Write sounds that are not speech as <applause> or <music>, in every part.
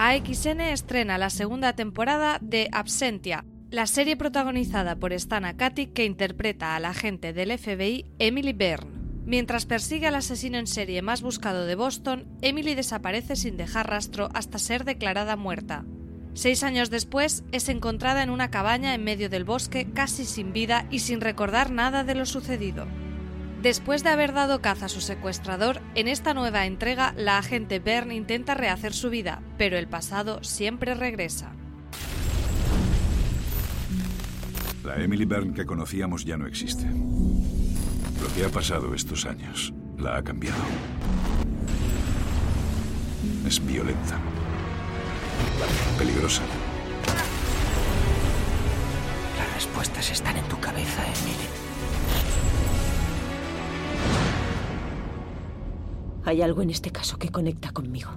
AXN estrena la segunda temporada de Absentia, la serie protagonizada por Stan Akatic que interpreta a la agente del FBI Emily Byrne. Mientras persigue al asesino en serie más buscado de Boston, Emily desaparece sin dejar rastro hasta ser declarada muerta. Seis años después, es encontrada en una cabaña en medio del bosque, casi sin vida y sin recordar nada de lo sucedido. Después de haber dado caza a su secuestrador, en esta nueva entrega la agente Byrne intenta rehacer su vida, pero el pasado siempre regresa. La Emily Byrne que conocíamos ya no existe. Lo que ha pasado estos años la ha cambiado. Es violenta. Peligrosa. Las respuestas están en tu cabeza, Emily. Hay algo en este caso que conecta conmigo.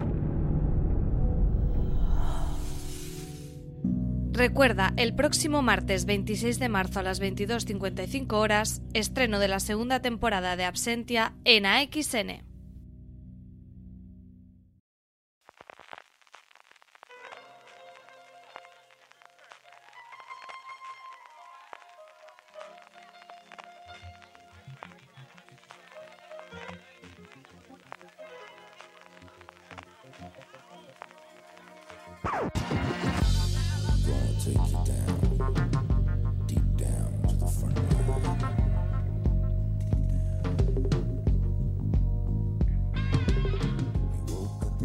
Recuerda, el próximo martes 26 de marzo a las 22.55 horas, estreno de la segunda temporada de Absentia en AXN.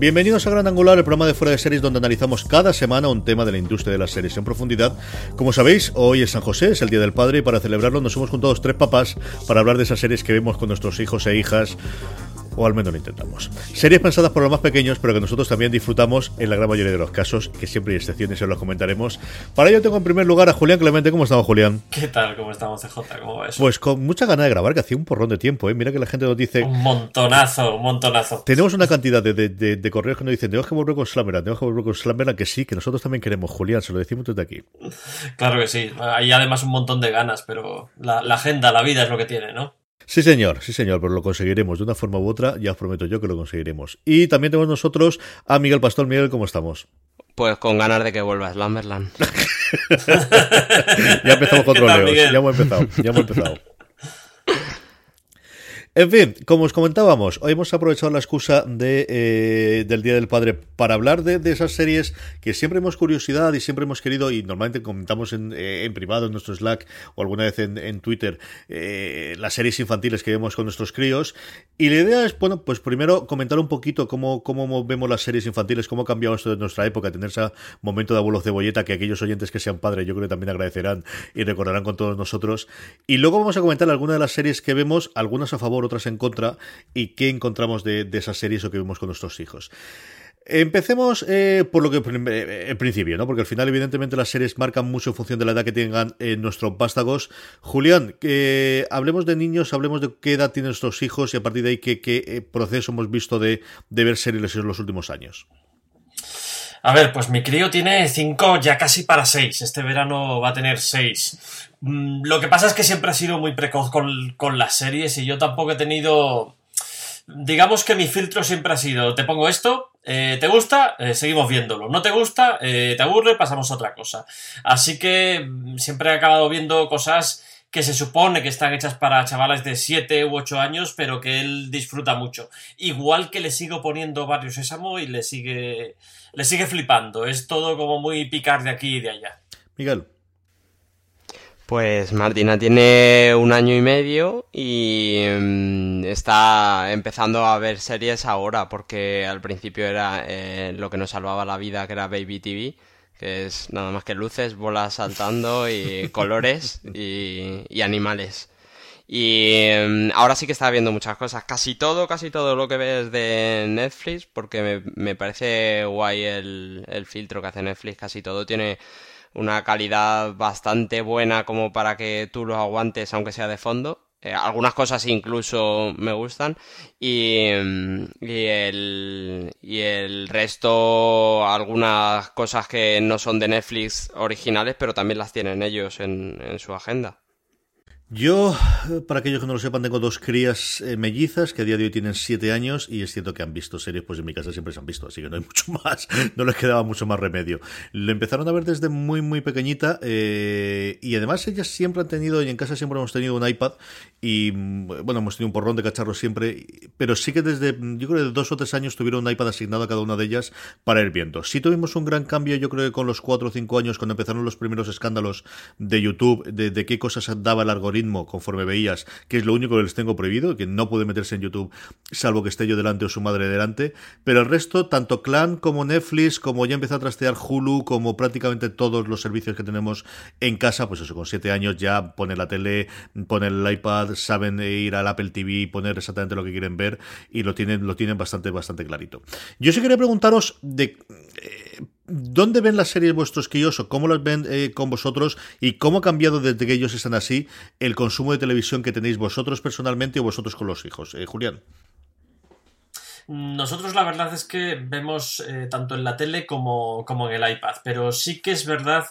Bienvenidos a Gran Angular, el programa de fuera de series donde analizamos cada semana un tema de la industria de las series en profundidad. Como sabéis, hoy es San José, es el Día del Padre y para celebrarlo nos hemos juntado tres papás para hablar de esas series que vemos con nuestros hijos e hijas o al menos lo intentamos. Series pensadas por los más pequeños, pero que nosotros también disfrutamos en la gran mayoría de los casos, que siempre hay excepciones y os los comentaremos. Para ello tengo en primer lugar a Julián Clemente. ¿Cómo estamos, Julián? ¿Qué tal? ¿Cómo estamos, CJ? ¿Cómo va eso? Pues con mucha ganas de grabar, que hacía un porrón de tiempo, ¿eh? Mira que la gente nos dice... Un montonazo, un montonazo. Tenemos una cantidad de, de, de, correos que nos dicen, tenemos que volver con Slammer, tenemos que volver con Slammer, que sí, que nosotros también queremos, Julián, se lo decimos desde aquí. Claro que sí, hay además un montón de ganas, pero la, la agenda, la vida es lo que tiene, ¿no? Sí, señor, sí, señor, pero lo conseguiremos de una forma u otra, ya os prometo yo que lo conseguiremos. Y también tenemos nosotros a Miguel Pastor. Miguel, ¿cómo estamos? Pues con ganas de que vuelva Slamberland. <laughs> ya empezamos con troleos, ya hemos empezado, ya hemos empezado. <laughs> En fin, como os comentábamos, hoy hemos aprovechado la excusa de, eh, del Día del Padre para hablar de, esas series que siempre hemos curiosidad y siempre hemos querido, y normalmente comentamos en, eh, en privado en nuestro Slack o alguna vez en, en Twitter, eh, las series infantiles que vemos con nuestros críos. Y la idea es, bueno, pues primero comentar un poquito cómo, cómo vemos las series infantiles, cómo ha cambiado esto de nuestra época, tener ese momento de abuelo cebolleta que aquellos oyentes que sean padres yo creo que también agradecerán y recordarán con todos nosotros. Y luego vamos a comentar algunas de las series que vemos, algunas a favor, otras en contra, y qué encontramos de, de esas series o que vemos con nuestros hijos. Empecemos eh, por lo que eh, en principio, ¿no? Porque al final, evidentemente, las series marcan mucho en función de la edad que tengan eh, nuestros vástagos. Julián, hablemos de niños, hablemos de qué edad tienen nuestros hijos y a partir de ahí qué, qué proceso hemos visto de, de ver series en los últimos años. A ver, pues mi crío tiene cinco, ya casi para seis. Este verano va a tener seis. Mm, lo que pasa es que siempre ha sido muy precoz con, con las series y yo tampoco he tenido. Digamos que mi filtro siempre ha sido: te pongo esto, eh, ¿Te gusta? Eh, seguimos viéndolo. ¿No te gusta? Eh, ¿Te aburre? Pasamos a otra cosa. Así que siempre he acabado viendo cosas que se supone que están hechas para chavales de 7 u 8 años, pero que él disfruta mucho. Igual que le sigo poniendo varios Sésamo y le sigue, le sigue flipando. Es todo como muy picar de aquí y de allá. Miguel. Pues Martina tiene un año y medio y mm, está empezando a ver series ahora porque al principio era eh, lo que nos salvaba la vida que era Baby TV que es nada más que luces, bolas saltando y <laughs> colores y, animales. Y mm, ahora sí que está viendo muchas cosas. Casi todo, casi todo lo que ves de Netflix, porque me, parece guay el, el filtro que hace Netflix. Casi todo tiene una calidad bastante buena como para que tú lo aguantes aunque sea de fondo. Eh, algunas cosas incluso me gustan y, mm, y, el, y el resto, algunas cosas que no son de Netflix originales, pero también las tienen ellos en, en su agenda. Yo, para aquellos que no lo sepan, tengo dos crías eh, mellizas que a día de hoy tienen siete años y es cierto que han visto series, pues en mi casa siempre se han visto, así que no hay mucho <laughs> más, no les quedaba mucho más remedio. Lo empezaron a ver desde muy, muy pequeñita eh, y además ellas siempre han tenido, y en casa siempre hemos tenido un iPad y bueno, hemos tenido un porrón de cacharros siempre, pero sí que desde, yo creo que de dos o tres años tuvieron un iPad asignado a cada una de ellas para ir viendo. Sí tuvimos un gran cambio, yo creo que con los cuatro o cinco años, cuando empezaron los primeros escándalos de YouTube, de, de qué cosas daba el algoritmo conforme veías, que es lo único que les tengo prohibido, que no puede meterse en YouTube salvo que esté yo delante o su madre delante, pero el resto, tanto Clan como Netflix, como ya empezó a trastear Hulu, como prácticamente todos los servicios que tenemos en casa, pues eso, con siete años ya pone la tele, pone el iPad, saben ir al Apple TV y poner exactamente lo que quieren ver y lo tienen, lo tienen bastante, bastante clarito. Yo sí quería preguntaros de ¿Dónde ven las series vuestros críos o cómo las ven eh, con vosotros y cómo ha cambiado desde que ellos están así el consumo de televisión que tenéis vosotros personalmente o vosotros con los hijos? Eh, Julián. Nosotros la verdad es que vemos eh, tanto en la tele como, en el iPad, pero sí que es verdad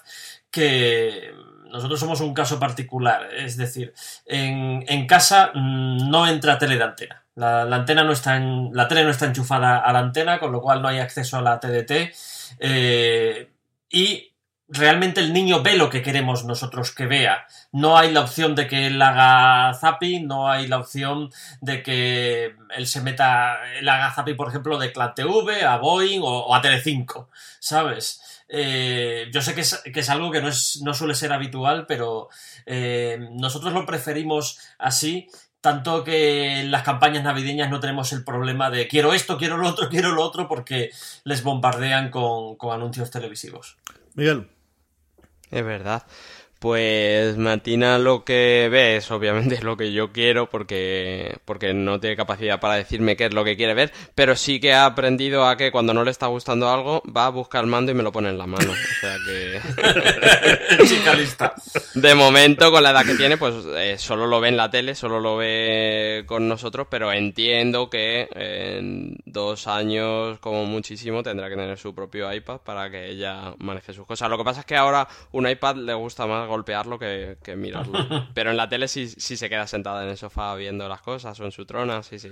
que nosotros somos un caso particular, es decir, en, casa mm, no entra tele de antena. La, antena no está en, la tele no está enchufada a la antena, con lo cual no hay acceso a la TDT eh, y realmente el niño ve lo que queremos nosotros que vea. No hay la opción de que él haga zapping, no hay la opción de que él se meta, él haga zapping, por ejemplo, de Clan TV, a Boeing o, a Telecinco, ¿sabes? Eh, yo sé que es, algo que no, es, no suele ser habitual, pero eh, nosotros lo preferimos así tanto que en las campañas navideñas no tenemos el problema de quiero esto, quiero lo otro, <laughs> quiero lo otro, porque les bombardean con, con anuncios televisivos. Miguel. Es verdad. Pues Martina lo que ve es obviamente <laughs> lo que yo quiero porque, porque no tiene capacidad para decirme qué es lo que quiere ver, pero sí que ha aprendido a que cuando no le está gustando algo va a buscar el mando y me lo pone en la mano. O sea que... <laughs> Chica lista. De momento, con la edad que tiene, pues eh, solo lo ve en la tele, solo lo ve con nosotros, pero entiendo que en dos años como muchísimo tendrá que tener su propio iPad para que ella maneje sus cosas. Lo que pasa es que ahora un iPad le gusta más golpearlo que, que mirarlo. <laughs> Pero en la tele sí, sí se queda sentada en el sofá viendo las cosas o en su trona, sí, sí.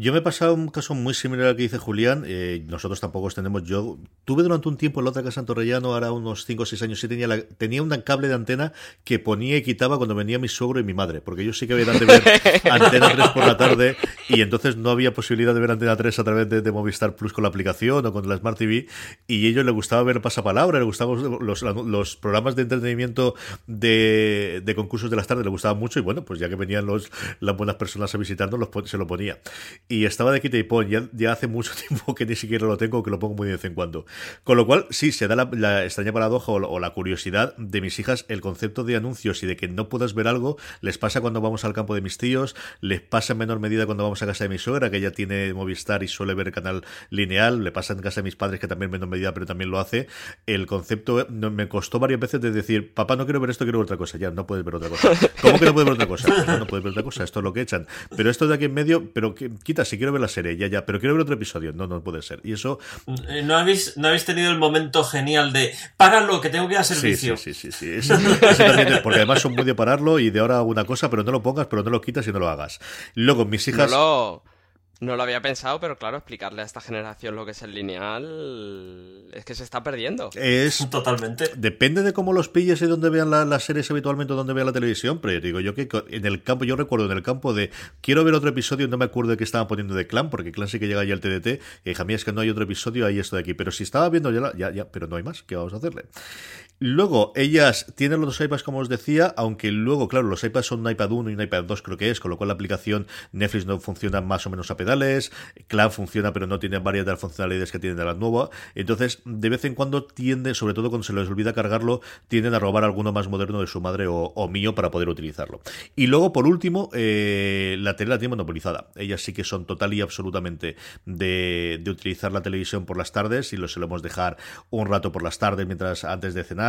Yo me he pasado un caso muy similar al que dice Julián. Eh, nosotros tampoco tenemos. Yo tuve durante un tiempo en la otra casa en Torrellano, ahora unos 5 o 6 años, sí tenía, la, tenía un cable de antena que ponía y quitaba cuando venía mi suegro y mi madre, porque yo sí que había de ver <laughs> Antena 3 por la tarde y entonces no había posibilidad de ver Antena 3 a través de, Movistar Plus con la aplicación o con la Smart TV. Y a ellos les gustaba ver pasapalabra, les gustaban los, los, programas de entretenimiento de, de, concursos de las tardes, les gustaban mucho. Y bueno, pues ya que venían los, las buenas personas a visitarnos, los, se lo ponía y estaba de quita y pon. Ya, hace mucho <laughs> tiempo que ni siquiera lo tengo, que lo pongo muy de vez en cuando. Con lo cual, sí, se da la, extraña paradoja o, la curiosidad de mis hijas el concepto de anuncios y de que no puedas ver algo. Les pasa cuando vamos al campo de mis tíos, les pasa en menor medida cuando vamos a casa de mi suegra, que ella tiene Movistar y suele ver el canal lineal, le pasa en casa de mis padres, que también en menor medida, pero también lo hace. El concepto me costó varias veces de decir, papá, no quiero ver esto, quiero ver otra cosa. Ya, no puedes ver otra cosa. <laughs> ¿Cómo que no puedes ver otra cosa? no, no puedes ver otra cosa, esto es lo que echan. Pero esto de aquí en medio, pero quita si quiero ver la serie, ya, ya, pero quiero ver otro episodio. No, no puede ser. Y eso. Eh, ¿No habéis, no habéis tenido el momento genial de páralo, que tengo que ir a servicio? Sí, sí, sí. sí, porque además son muy de pararlo y de ahora una cosa, pero no lo pongas, pero no lo quitas y no lo hagas. Luego, mis hijas. No lo, no lo había pensado, pero claro, explicarle a esta generación lo que es el lineal es que se está perdiendo. Es <laughs> Totalmente. Depende de cómo los pilles y dónde vean la- las series habitualmente o dónde vean la televisión, pero yo digo yo que en el campo, yo recuerdo en el campo de quiero ver otro episodio, no me acuerdo de qué estaban poniendo de Clan, porque Clan sí que llega ya al TDT, y hija mía, es que no hay otro episodio, hay esto de aquí. Pero si estaba viendo ya, la- ya, ya, pero no hay más, ¿qué vamos a hacerle? Luego, ellas tienen los iPads, como os decía, aunque luego, claro, los iPads son un iPad 1 y un iPad 2, creo que es, con lo cual la aplicación Netflix no funciona más o menos a pedales, Clan funciona, pero no tiene varias de las funcionalidades que tiene de la nueva. Entonces, de vez en cuando tiende, sobre todo cuando se les olvida cargarlo, tienden a robar alguno más moderno de su madre o, o mío para poder utilizarlo. Y luego, por último, eh, la tele la tiene monopolizada. Ellas sí que son total y absolutamente de, de utilizar la televisión por las tardes y lo solemos dejar un rato por las tardes mientras antes de cenar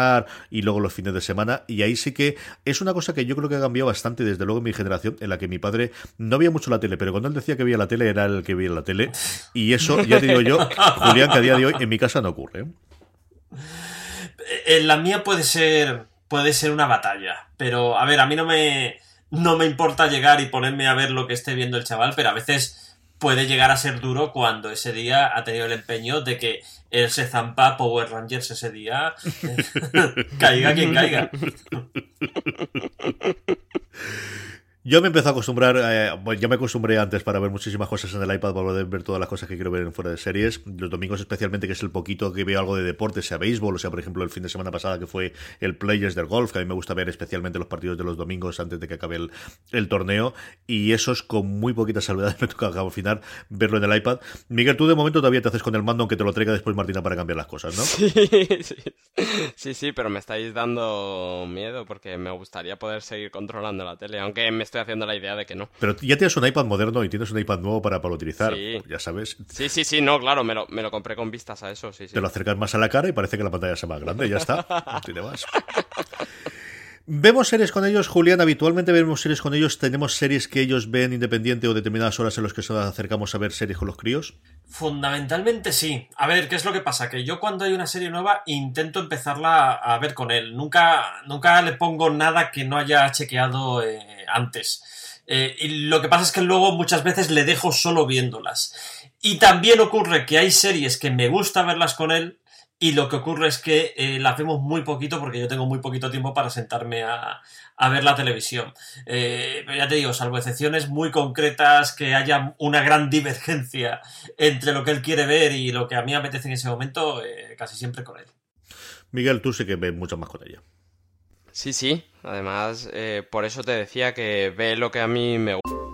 y luego los fines de semana. Y ahí sí que es una cosa que yo creo que ha cambiado bastante, desde luego en mi generación, en la que mi padre no veía mucho la tele, pero cuando él decía que veía la tele, era el que veía la tele. Y eso, ya te digo yo, Julián, que a día de hoy en mi casa no ocurre. ¿eh? Eh, la mía puede ser puede ser una batalla, pero a ver, a mí no me no me importa llegar y ponerme a ver lo que esté viendo el chaval, pero a veces puede llegar a ser duro cuando ese día ha tenido el empeño de que él se zampa Power Rangers ese día, <laughs> <laughs> caiga quien caiga. <laughs> Yo me empecé a acostumbrar, eh, bueno, ya me acostumbré antes para ver muchísimas cosas en el iPad, para poder ver todas las cosas que quiero ver en fuera de series. Los domingos especialmente, que es el poquito que veo algo de deporte, sea béisbol, o sea, por ejemplo, el fin de semana pasada que fue el Players del Golf, que a mí me gusta ver especialmente los partidos de los domingos antes de que acabe el, el torneo. Y esos con muy poquitas salvedades <laughs> me toca al final verlo en el iPad. Miguel, tú de momento todavía te haces con el mando, aunque te lo traiga después Martina para cambiar las cosas, ¿no? Sí, sí, sí, sí, pero me estáis dando miedo porque me gustaría poder seguir controlando la tele, aunque me estoy haciendo la idea de que no. Pero ya tienes un iPad moderno y tienes un iPad nuevo para, para utilizar. Sí. Ya sabes, Sí, sí, sí, no, claro, me lo, me lo compré con vistas a eso, sí, sí. te lo acercas más a la cara y parece que la pantalla sea más grande, ya está. <laughs> No tiene más. Vemos series con ellos, Julián, habitualmente vemos series con ellos, tenemos series que ellos ven independiente o determinadas horas en las que nos acercamos a ver series con los críos. Fundamentalmente sí. A ver, ¿qué es lo que pasa? Que yo cuando hay una serie nueva intento empezarla a, ver con él. Nunca, nunca le pongo nada que no haya chequeado eh, antes. Eh, y lo que pasa es que luego muchas veces le dejo solo viéndolas. Y también ocurre que hay series que me gusta verlas con él y lo que ocurre es que eh, las vemos muy poquito porque yo tengo muy poquito tiempo para sentarme a, a ver la televisión. Eh, pero ya te digo, salvo excepciones muy concretas, que haya una gran divergencia entre lo que él quiere ver y lo que a mí me apetece en ese momento, eh, casi siempre con él. Miguel, tú sí que ves mucho más con ella. Sí, sí, además, eh, por eso te decía que ve lo que a mí me gusta.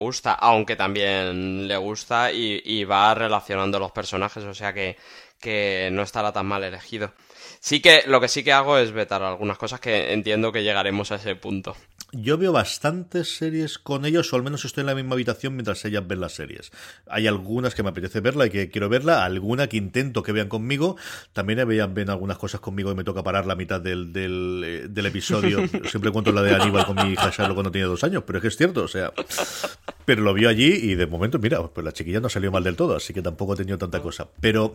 Gusta, aunque también le gusta y, va relacionando los personajes, o sea que, que no estará tan mal elegido. Sí que lo que sí que hago es vetar algunas cosas que entiendo que llegaremos a ese punto. Yo veo bastantes series con ellos, o al menos estoy en la misma habitación mientras ellas ven las series. Hay algunas que me apetece verla y que quiero verla, alguna que intento que vean conmigo. También vean, ven algunas cosas conmigo y me toca parar la mitad del, del, eh, del episodio. <laughs> Siempre cuento la de Aníbal con mi hija Charlotte cuando tenía dos años, pero es que es cierto, o sea. Pero lo vio allí y de momento, mira, pues la chiquilla no salió mal del todo, así que tampoco he tenido tanta cosa. Pero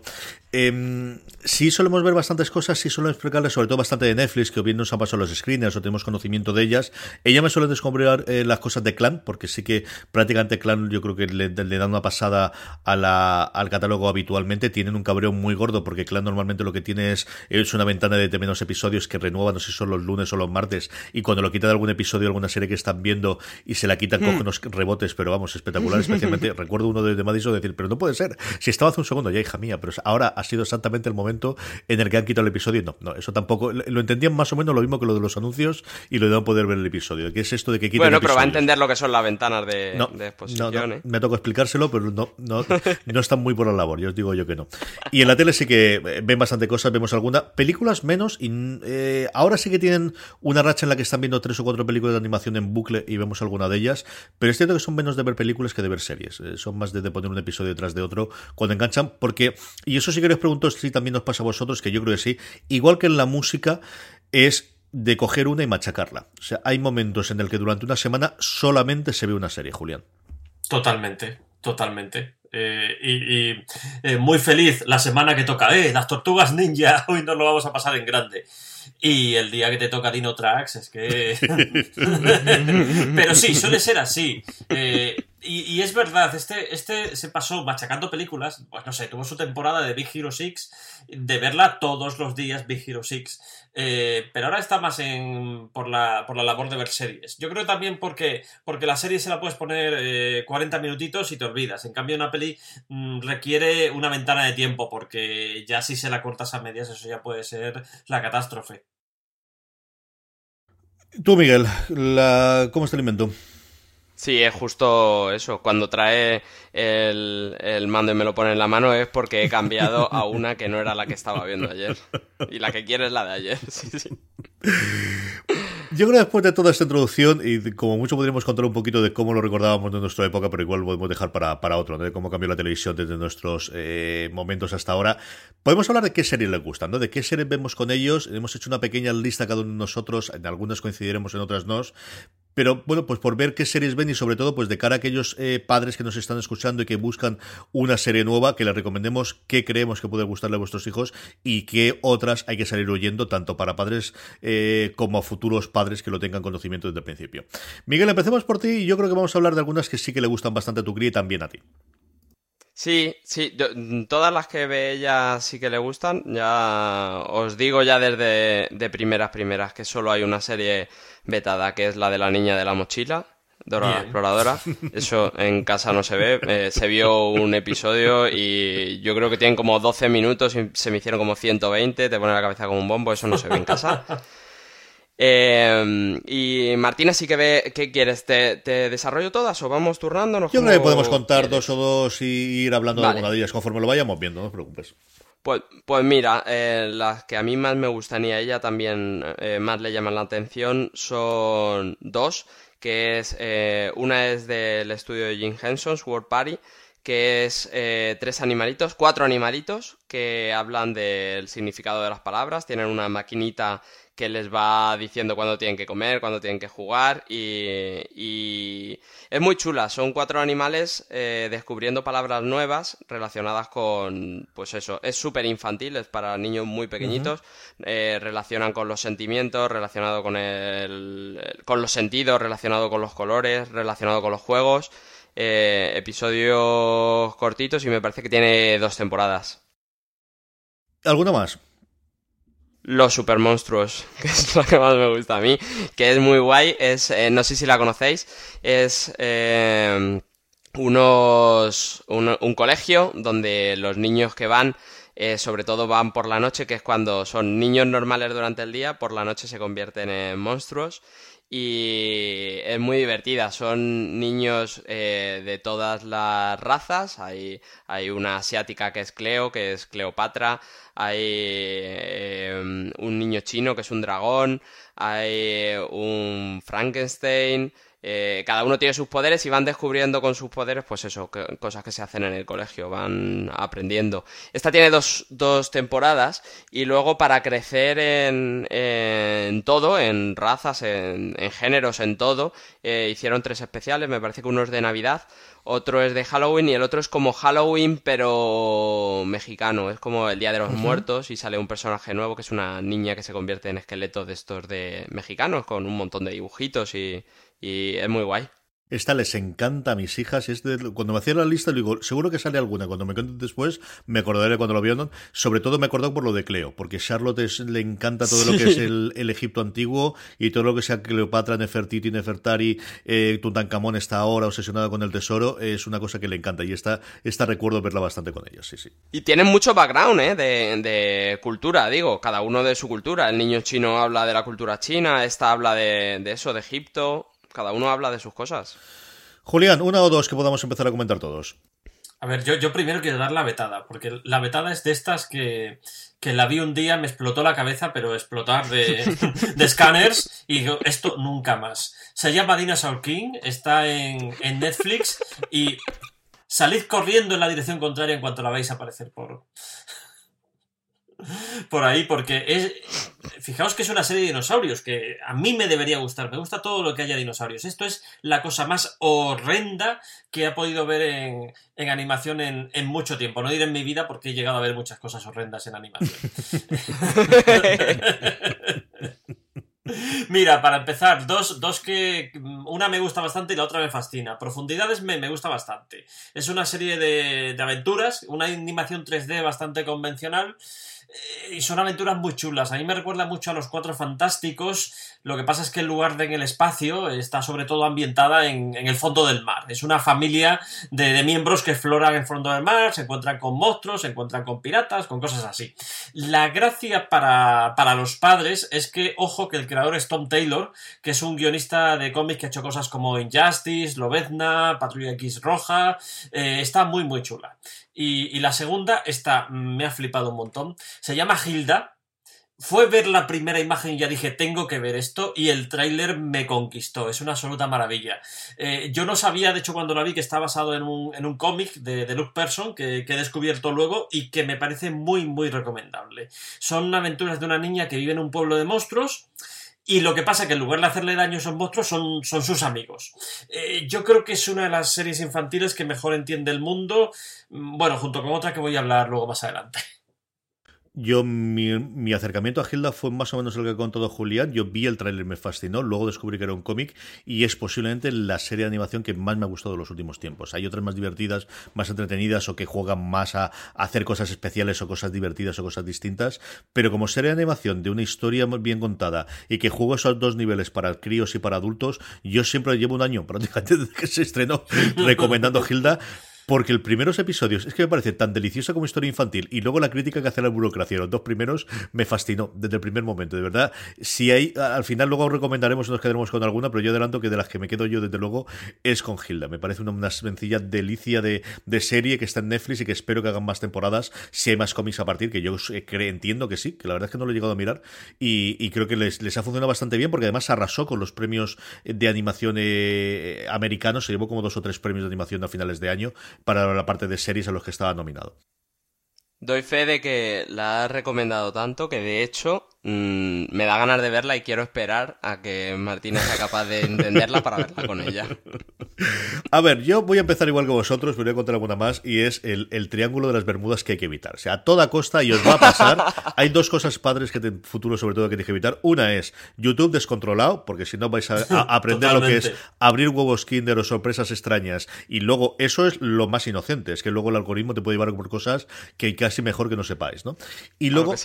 eh, sí solemos ver bastantes cosas, sí solemos explicarles, sobre todo bastante de Netflix, que o bien nos han pasado los screeners o tenemos conocimiento de ellas. Ella me suele descubrir eh, las cosas de Clan, porque sí que prácticamente Clan yo creo que le, le dan una pasada a la, al catálogo habitualmente. Tienen un cabreo muy gordo, porque Clan normalmente lo que tiene es, es una ventana de determinados episodios que renuevan, no sé si son los lunes o los martes, y cuando lo quitan de algún episodio, alguna serie que están viendo y se la quitan, coge unos rebotes, pero vamos, espectacular, especialmente <laughs> recuerdo uno de, de Madison decir, pero no puede ser, si estaba hace un segundo ya, hija mía, pero ahora ha sido exactamente el momento en el que han quitado el episodio. No, no, eso tampoco, lo entendían más o menos lo mismo que lo de los anuncios y lo de no poder ver el episodio, que es esto de que quiten Bueno, pero va a entender lo que son las ventanas de, No, de no, exposición. no, ¿eh? me tocó explicárselo, pero no, no, <laughs> no están muy por la labor, yo os digo yo que no. Y en la tele sí que eh, ven bastante cosas, vemos alguna. Películas menos, y eh, ahora sí que tienen una racha en la que están viendo tres o cuatro películas de animación en bucle y vemos alguna de ellas, pero es cierto que son menos de ver películas que de ver series. Eh, son más de, poner un episodio detrás de otro cuando enganchan, porque, y eso sí que les pregunto si también nos pasa a vosotros, que yo creo que sí, igual que en la música, es de coger una y machacarla. O sea, hay momentos en el que durante una semana solamente se ve una serie, Julián. Totalmente, totalmente. Eh, y, eh, muy feliz la semana que toca, eh, las tortugas ninja, <laughs> hoy nos lo vamos a pasar en grande. Y el día que te toca Dino Tracks es que... <laughs> <laughs> Pero sí, suele ser así. Eh, y, es verdad, este, este se pasó machacando películas, pues no sé, tuvo su temporada de Big Hero 6, de verla todos los días Big Hero 6, eh, pero ahora está más en, por, la, por la labor de ver series. Yo creo también porque, porque la serie se la puedes poner 40 eh, minutitos y te olvidas. En cambio, una peli mm, requiere una ventana de tiempo, porque ya si se la cortas a medias, eso ya puede ser la catástrofe. Tú, Miguel, la... ¿cómo está el invento? Sí, es justo eso. Cuando trae el, el, mando y me lo pone en la mano es porque he cambiado a <laughs> una que no era la que estaba viendo ayer. Y la que quiere es la de ayer. <laughs> Sí, sí. Yo creo que después de toda esta introducción, y como mucho podríamos contar un poquito de cómo lo recordábamos de nuestra época, pero igual podemos dejar para, para otro, de cómo cambió la televisión desde nuestros eh, momentos hasta ahora, podemos hablar de qué series les gustan, ¿no? de qué series vemos con ellos. Hemos hecho una pequeña lista cada uno de nosotros, en algunas coincidiremos, en otras no, pero bueno, pues por ver qué series ven y sobre todo pues de cara a aquellos eh, padres que nos están escuchando y que buscan una serie nueva, que les recomendemos qué creemos que puede gustarle a vuestros hijos y qué otras hay que salir oyendo, tanto para padres eh, como a futuros padres que lo tengan conocimiento desde el principio. Miguel, empecemos por ti y yo creo que vamos a hablar de algunas que sí que le gustan bastante a tu cría y también a ti. Sí, sí, todas las que ve ella sí que le gustan. Ya os digo ya desde de primeras primeras que solo hay una serie vetada que es la de la niña de la mochila, Dora la Exploradora. <laughs> Eso en casa no se ve. Eh, se vio un episodio y yo creo que tienen como 12 minutos y se me hicieron como 120. Te pone la cabeza como un bombo. Eso no se ve en casa. <laughs> Eh, y Martina sí que ve, ¿qué quieres? ¿Te, desarrollo todas o vamos turnándonos? Yo creo que podemos contar dos o dos y ir hablando de alguna de ellas conforme lo vayamos viendo, no te preocupes. Pues, pues mira, eh, las que a mí más me gustan y a ella también eh, más le llaman la atención son dos, que es eh, una es del estudio de Jim Henson's World Party, que es tres animalitos, cuatro animalitos que hablan del significado de las palabras, tienen una maquinita que les va diciendo cuándo tienen que comer, cuándo tienen que jugar y, es muy chula. Son cuatro animales eh, descubriendo palabras nuevas relacionadas con, pues eso, es súper infantil, es para niños muy pequeñitos, eh, relacionan con los sentimientos, relacionado con el, con los sentidos, relacionado con los colores, relacionado con los juegos. Eh, episodios cortitos y me parece que tiene dos temporadas. ¿Alguna más? Los super monstruos, <laughs> que es lo que más me gusta a mí, que es muy guay, es, eh, no sé si la conocéis, es eh, unos, un, colegio donde los niños que van, eh, sobre todo van por la noche, que es cuando son niños normales durante el día, por la noche se convierten en monstruos y es muy divertida. Son niños eh, de todas las razas. Hay, hay una asiática que es Cleo, que es Cleopatra. Hay eh, un niño chino que es un dragón. Hay un Frankenstein. Eh, cada uno tiene sus poderes y van descubriendo con sus poderes, pues eso, cosas que se hacen en el colegio, van aprendiendo. Esta tiene dos, dos temporadas y luego para crecer en, en todo, en razas, en, en géneros, en todo, eh, hicieron tres especiales, me parece que uno es de Navidad, otro es de Halloween y el otro es como Halloween pero mexicano, es como el Día de los Muertos y sale un personaje nuevo que es una niña que se convierte en esqueleto de estos de mexicanos con un montón de dibujitos y, y es muy guay. Esta les encanta a mis hijas. Es cuando me hacía la lista, digo, seguro que sale alguna. Cuando me cuenten después, me acordaré cuando lo vieron. Sobre todo me acordó por lo de Cleo, porque Charlotte le encanta todo lo que es el, Egipto antiguo y todo lo que sea Cleopatra, Nefertiti, Nefertari, eh, Tutankamón está ahora obsesionada con el tesoro. Es una cosa que le encanta y esta, esta recuerdo verla bastante con ellos, sí, sí. Y tienen mucho background, ¿eh? De, de, cultura, digo, cada uno de su cultura. El niño chino habla de la cultura china, esta habla de, de eso, de Egipto cada uno habla de sus cosas. Julián, una o dos que podamos empezar a comentar todos. A ver, yo, yo primero quiero dar la vetada, porque la vetada es de estas que, que la vi un día, me explotó la cabeza, pero explotar de, <laughs> de escáneres, y digo, esto nunca más. Se llama Dinosaur King, está en, en Netflix, y salid corriendo en la dirección contraria en cuanto la veis aparecer por, por ahí, porque es. Fijaos que es una serie de dinosaurios, que a mí me debería gustar. Me gusta todo lo que haya dinosaurios. Esto es la cosa más horrenda que he podido ver en, en animación en, mucho tiempo. No diré en mi vida porque he llegado a ver muchas cosas horrendas en animación. <laughs> Mira, para empezar, dos, dos que. Una me gusta bastante y la otra me fascina. Profundidades me, me gusta bastante. Es una serie de, de aventuras, una animación 3D bastante convencional y son aventuras muy chulas. A mí me recuerda mucho a los Cuatro Fantásticos. Lo que pasa es que en lugar de en el espacio está sobre todo ambientada en, el fondo del mar. Es una familia de, de, miembros que exploran el fondo del mar, se encuentran con monstruos, se encuentran con piratas, con cosas así. La gracia para, para los padres es que, ojo, que el creador es Tom Taylor, que es un guionista de cómics que ha hecho cosas como Injustice, Lobezna, Patrulla X Roja. Eh, está muy, muy chula. Y, la segunda, esta me ha flipado un montón. Se llama Hilda. Fue ver la primera imagen y ya dije, tengo que ver esto, y el tráiler me conquistó. Es una absoluta maravilla. Eh, yo no sabía, de hecho, cuando la vi, que está basado en un, en un cómic de, de, Luke Person, que, que, he descubierto luego y que me parece muy, muy recomendable. Son aventuras de una niña que vive en un pueblo de monstruos. Y lo que pasa es que en lugar de hacerle daño a esos monstruos son, son sus amigos. Eh, yo creo que es una de las series infantiles que mejor entiende el mundo, bueno, junto con otra que voy a hablar luego más adelante. Yo, mi, mi, acercamiento a Hilda fue más o menos el que ha contado Julián. Yo vi el tráiler, me fascinó. Luego descubrí que era un cómic y es posiblemente la serie de animación que más me ha gustado en los últimos tiempos. Hay otras más divertidas, más entretenidas o que juegan más a, a hacer cosas especiales o cosas divertidas o cosas distintas. Pero como serie de animación de una historia bien contada y que juego esos dos niveles para críos y para adultos, yo siempre llevo un año <laughs> prácticamente desde que se estrenó <laughs> recomendando Hilda porque el primeros episodios es que me parece tan deliciosa como historia infantil y luego la crítica que hace la burocracia, los dos primeros, me fascinó desde el primer momento, de verdad. Si hay, al final luego recomendaremos y nos quedaremos con alguna, pero yo adelanto que de las que me quedo yo, desde luego, es con Hilda. Me parece una, sencilla delicia de, de, serie que está en Netflix y que espero que hagan más temporadas, si hay más cómics a partir, que yo creo, entiendo que sí, que la verdad es que no lo he llegado a mirar y, y creo que les, les, ha funcionado bastante bien porque además arrasó con los premios de animación eh, americanos, se llevó como dos o tres premios de animación a finales de año para la parte de series a los que estaba nominado. Doy fe de que la has recomendado tanto que de hecho mmm, me da ganas de verla y quiero esperar a que Martina sea capaz de entenderla para verla con ella. <laughs> A ver, yo voy a empezar igual que vosotros, pero voy a contar alguna más y es el, el, triángulo de las Bermudas que hay que evitar. O sea, a toda costa y os va a pasar. <laughs> hay dos cosas padres que en futuro sobre todo que hay que evitar. Una es YouTube descontrolado, porque si no vais a, a <laughs> aprender lo que es abrir huevos Kinder o sorpresas extrañas y luego eso es lo más inocente, es que luego el algoritmo te puede llevar por cosas que casi mejor que no sepáis, ¿no? Y luego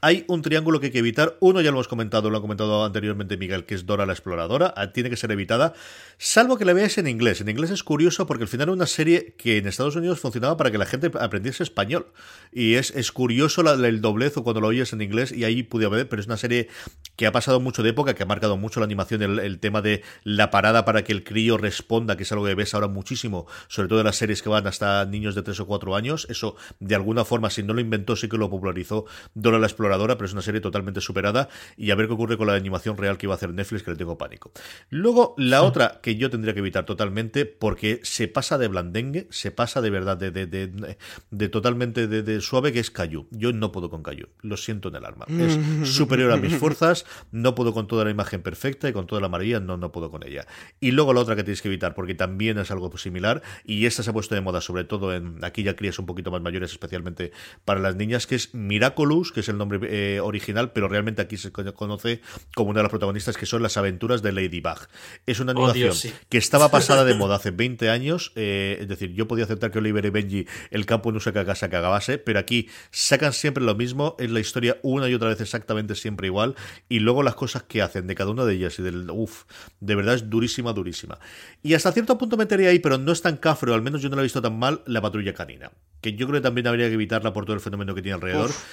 hay un triángulo que hay que evitar. Uno ya lo hemos comentado, lo ha comentado anteriormente Miguel, que es Dora la Exploradora. Tiene que ser evitada, salvo que la veáis en inglés. En inglés es curioso porque al final era una serie que en Estados Unidos funcionaba para que la gente aprendiese español. Y es, es curioso la, el doblez o cuando lo oyes en inglés y ahí pude ver, pero es una serie que ha pasado mucho de época, que ha marcado mucho la animación, el, el tema de la parada para que el crío responda, que es algo que ves ahora muchísimo, sobre todo en las series que van hasta niños de 3 o 4 años. Eso, de alguna forma, si no lo inventó, sí que lo popularizó Dora la Exploradora, pero es una serie totalmente superada y a ver qué ocurre con la animación real que iba a hacer Netflix, que le tengo pánico. Luego, la sí. otra que yo tendría que evitar totalmente, porque se pasa de blandengue, se pasa de verdad de, de, de, de totalmente de, suave, que es Cayu. Yo no puedo con Cayu, lo siento en el alma. Es <laughs> superior a mis fuerzas, no puedo con toda la imagen perfecta y con toda la maravilla, no, no puedo con ella. Y luego la otra que tienes que evitar, porque también es algo similar, y esta se ha puesto de moda, sobre todo en aquí ya crías un poquito más mayores, especialmente para las niñas, que es Miraculous, que es el nombre eh, original, pero realmente aquí se conoce como una de las protagonistas, que son las aventuras de Ladybug. Es una animación oh, Dios, sí. que estaba pasada de <laughs> moda hace 20 años, eh, es decir, yo podía aceptar que Oliver y Benji, el campo no se cagase, cagabase, pero aquí sacan siempre lo mismo, es la historia una y otra vez exactamente siempre igual, y luego las cosas que hacen de cada una de ellas, y del, uff, de verdad es durísima, durísima. Y hasta cierto punto metería ahí, pero no es tan cafre, o al menos yo no la he visto tan mal, la patrulla canina, que yo creo que también habría que evitarla por todo el fenómeno que tiene alrededor. Uf.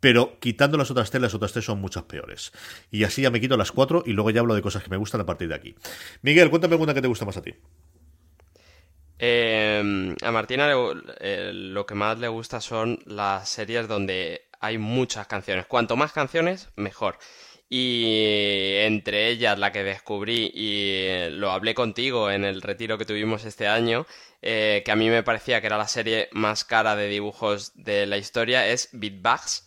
Pero quitando las otras tres, las otras tres son muchas peores. Y así ya me quito las cuatro y luego ya hablo de cosas que me gustan a partir de aquí. Miguel, cuéntame alguna que te gusta más a ti. Eh, a Martina eh, lo que más le gusta son las series donde hay muchas canciones. Cuanto más canciones, mejor. Y entre ellas la que descubrí y lo hablé contigo en el retiro que tuvimos este año, eh, que a mí me parecía que era la serie más cara de dibujos de la historia, es Beatbags,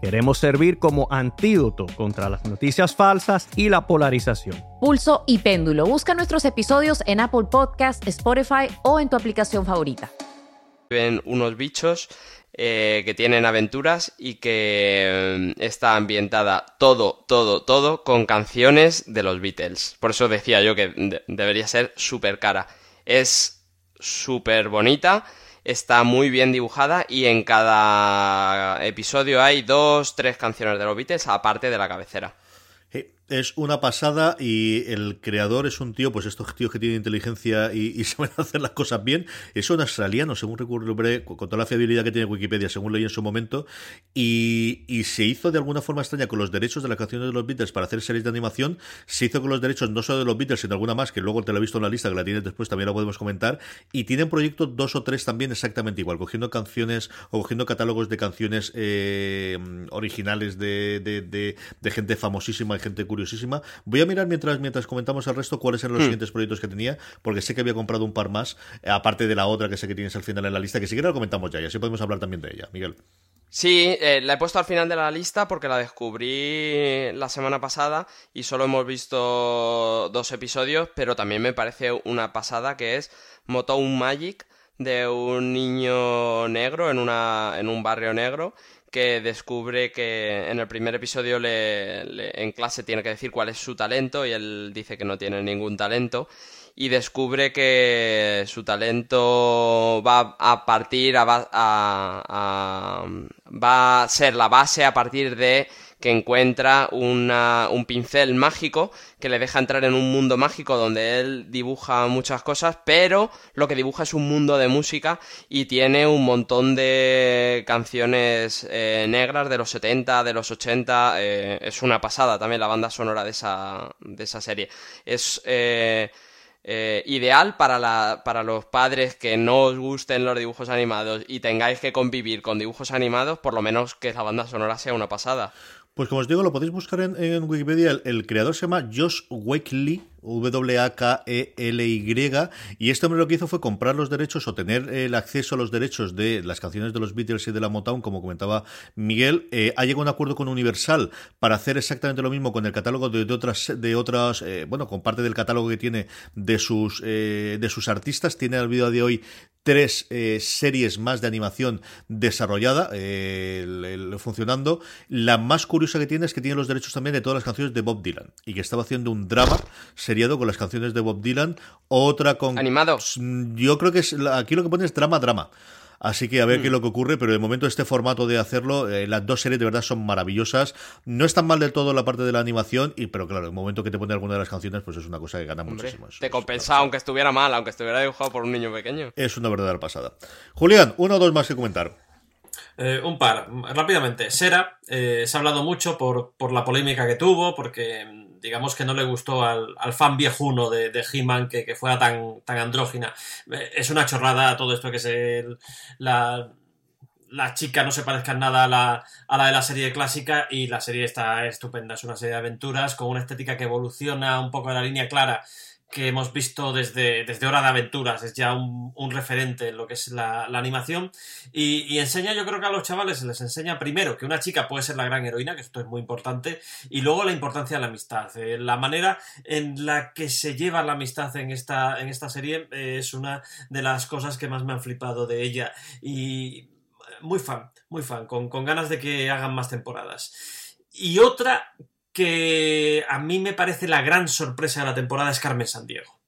Queremos servir como antídoto contra las noticias falsas y la polarización. Pulso y Péndulo. Busca nuestros episodios en Apple Podcast, Spotify o en tu aplicación favorita ven unos bichos eh, que tienen aventuras y que mm, está ambientada todo, todo, todo con canciones de los Beatles. Por eso decía yo que debería ser súper cara. Es súper bonita, está muy bien dibujada y en cada episodio hay dos, tres canciones de los Beatles aparte de la cabecera. Es una pasada y el creador es un tío, pues estos tíos que tienen inteligencia y, y <laughs> saben hacer las cosas bien. Es un australiano, según recuerdo, con toda la fiabilidad que tiene Wikipedia, según leí en su momento. Y, y, se hizo de alguna forma extraña con los derechos de las canciones de los Beatles para hacer series de animación. Se hizo con los derechos no solo de los Beatles, sino alguna más, que luego te la he visto en la lista, que la tienes después, también la podemos comentar. Y tienen proyectos dos o tres también exactamente igual, cogiendo canciones o cogiendo catálogos de canciones eh, originales de, de, de, de gente famosísima y gente curiosísima. Voy a mirar mientras, mientras comentamos el resto cuáles eran los hmm. siguientes proyectos que tenía, porque sé que había comprado un par más, eh, aparte de la otra que sé que tienes al final en la lista, que si quieres lo comentamos ya y así podemos hablar también de ella. Miguel. Sí, eh, la he puesto al final de la lista porque la descubrí la semana pasada y solo hemos visto dos episodios, pero también me parece una pasada que es Motown Magic de un niño negro en, una, en un barrio negro que descubre que en el primer episodio le, en clase tiene que decir cuál es su talento y él dice que no tiene ningún talento y descubre que su talento va a partir a, a, va a ser la base a partir de que encuentra un pincel mágico que le deja entrar en un mundo mágico donde él dibuja muchas cosas, pero lo que dibuja es un mundo de música y tiene un montón de canciones eh, negras de los 70, de los 80. Eh, es una pasada también la banda sonora de esa, de esa serie. Es. Eh, ideal para, la, para los padres que no os gusten los dibujos animados y tengáis que convivir con dibujos animados, por lo menos que la banda sonora sea una pasada. Pues como os digo, lo podéis buscar en, Wikipedia. El, creador se llama Josh Wakely, W-A-K-E-L-Y, y este hombre lo que hizo fue comprar los derechos o tener el acceso a los derechos de las canciones de los Beatles y de la Motown, como comentaba Miguel. Eh, ha llegado a un acuerdo con Universal para hacer exactamente lo mismo con el catálogo de, otras, de otras eh, bueno, con parte del catálogo que tiene de sus, eh, de sus artistas. Tiene al día de hoy tres eh, series más de animación desarrollada, eh, funcionando. La más curiosa que tiene es que tiene los derechos también de todas las canciones de Bob Dylan y que estaba haciendo un drama seriado con las canciones de Bob Dylan, otra con... Animados. Yo creo que es, aquí lo que pone es drama, drama. Así que a ver qué es mm. lo que ocurre, pero de momento este formato de hacerlo, eh, las dos series de verdad son maravillosas. No están mal del todo la parte de la animación, y pero claro, el momento que te pone alguna de las canciones, pues es una cosa que gana muchísimo. Te compensa, aunque estuviera mal, aunque estuviera dibujado por un niño pequeño. Es una verdadera pasada. Julián, uno o dos más que comentar. Eh, un par, rápidamente. Sera, eh, se ha hablado mucho por, por, la polémica que tuvo, porque digamos que no le gustó al, fan viejuno de, de He-Man que, fuera tan, tan andrógina. Eh, es una chorrada todo esto que se. La, la chica no se parezca nada a la, a la de la serie clásica y la serie está estupenda. Es una serie de aventuras con una estética que evoluciona un poco de la línea clara que hemos visto desde, desde Hora de Aventuras, es ya un, referente en lo que es la, animación. Y, enseña, yo creo que a los chavales les enseña primero que una chica puede ser la gran heroína, que esto es muy importante, y luego la importancia de la amistad. Eh, la manera en la que se lleva la amistad en esta, en esta serie eh, es una de las cosas que más me han flipado de ella. Y muy fan, muy fan, con, con ganas de que hagan más temporadas. Y otra que a mí me parece la gran sorpresa de la temporada es Carmen Sandiego.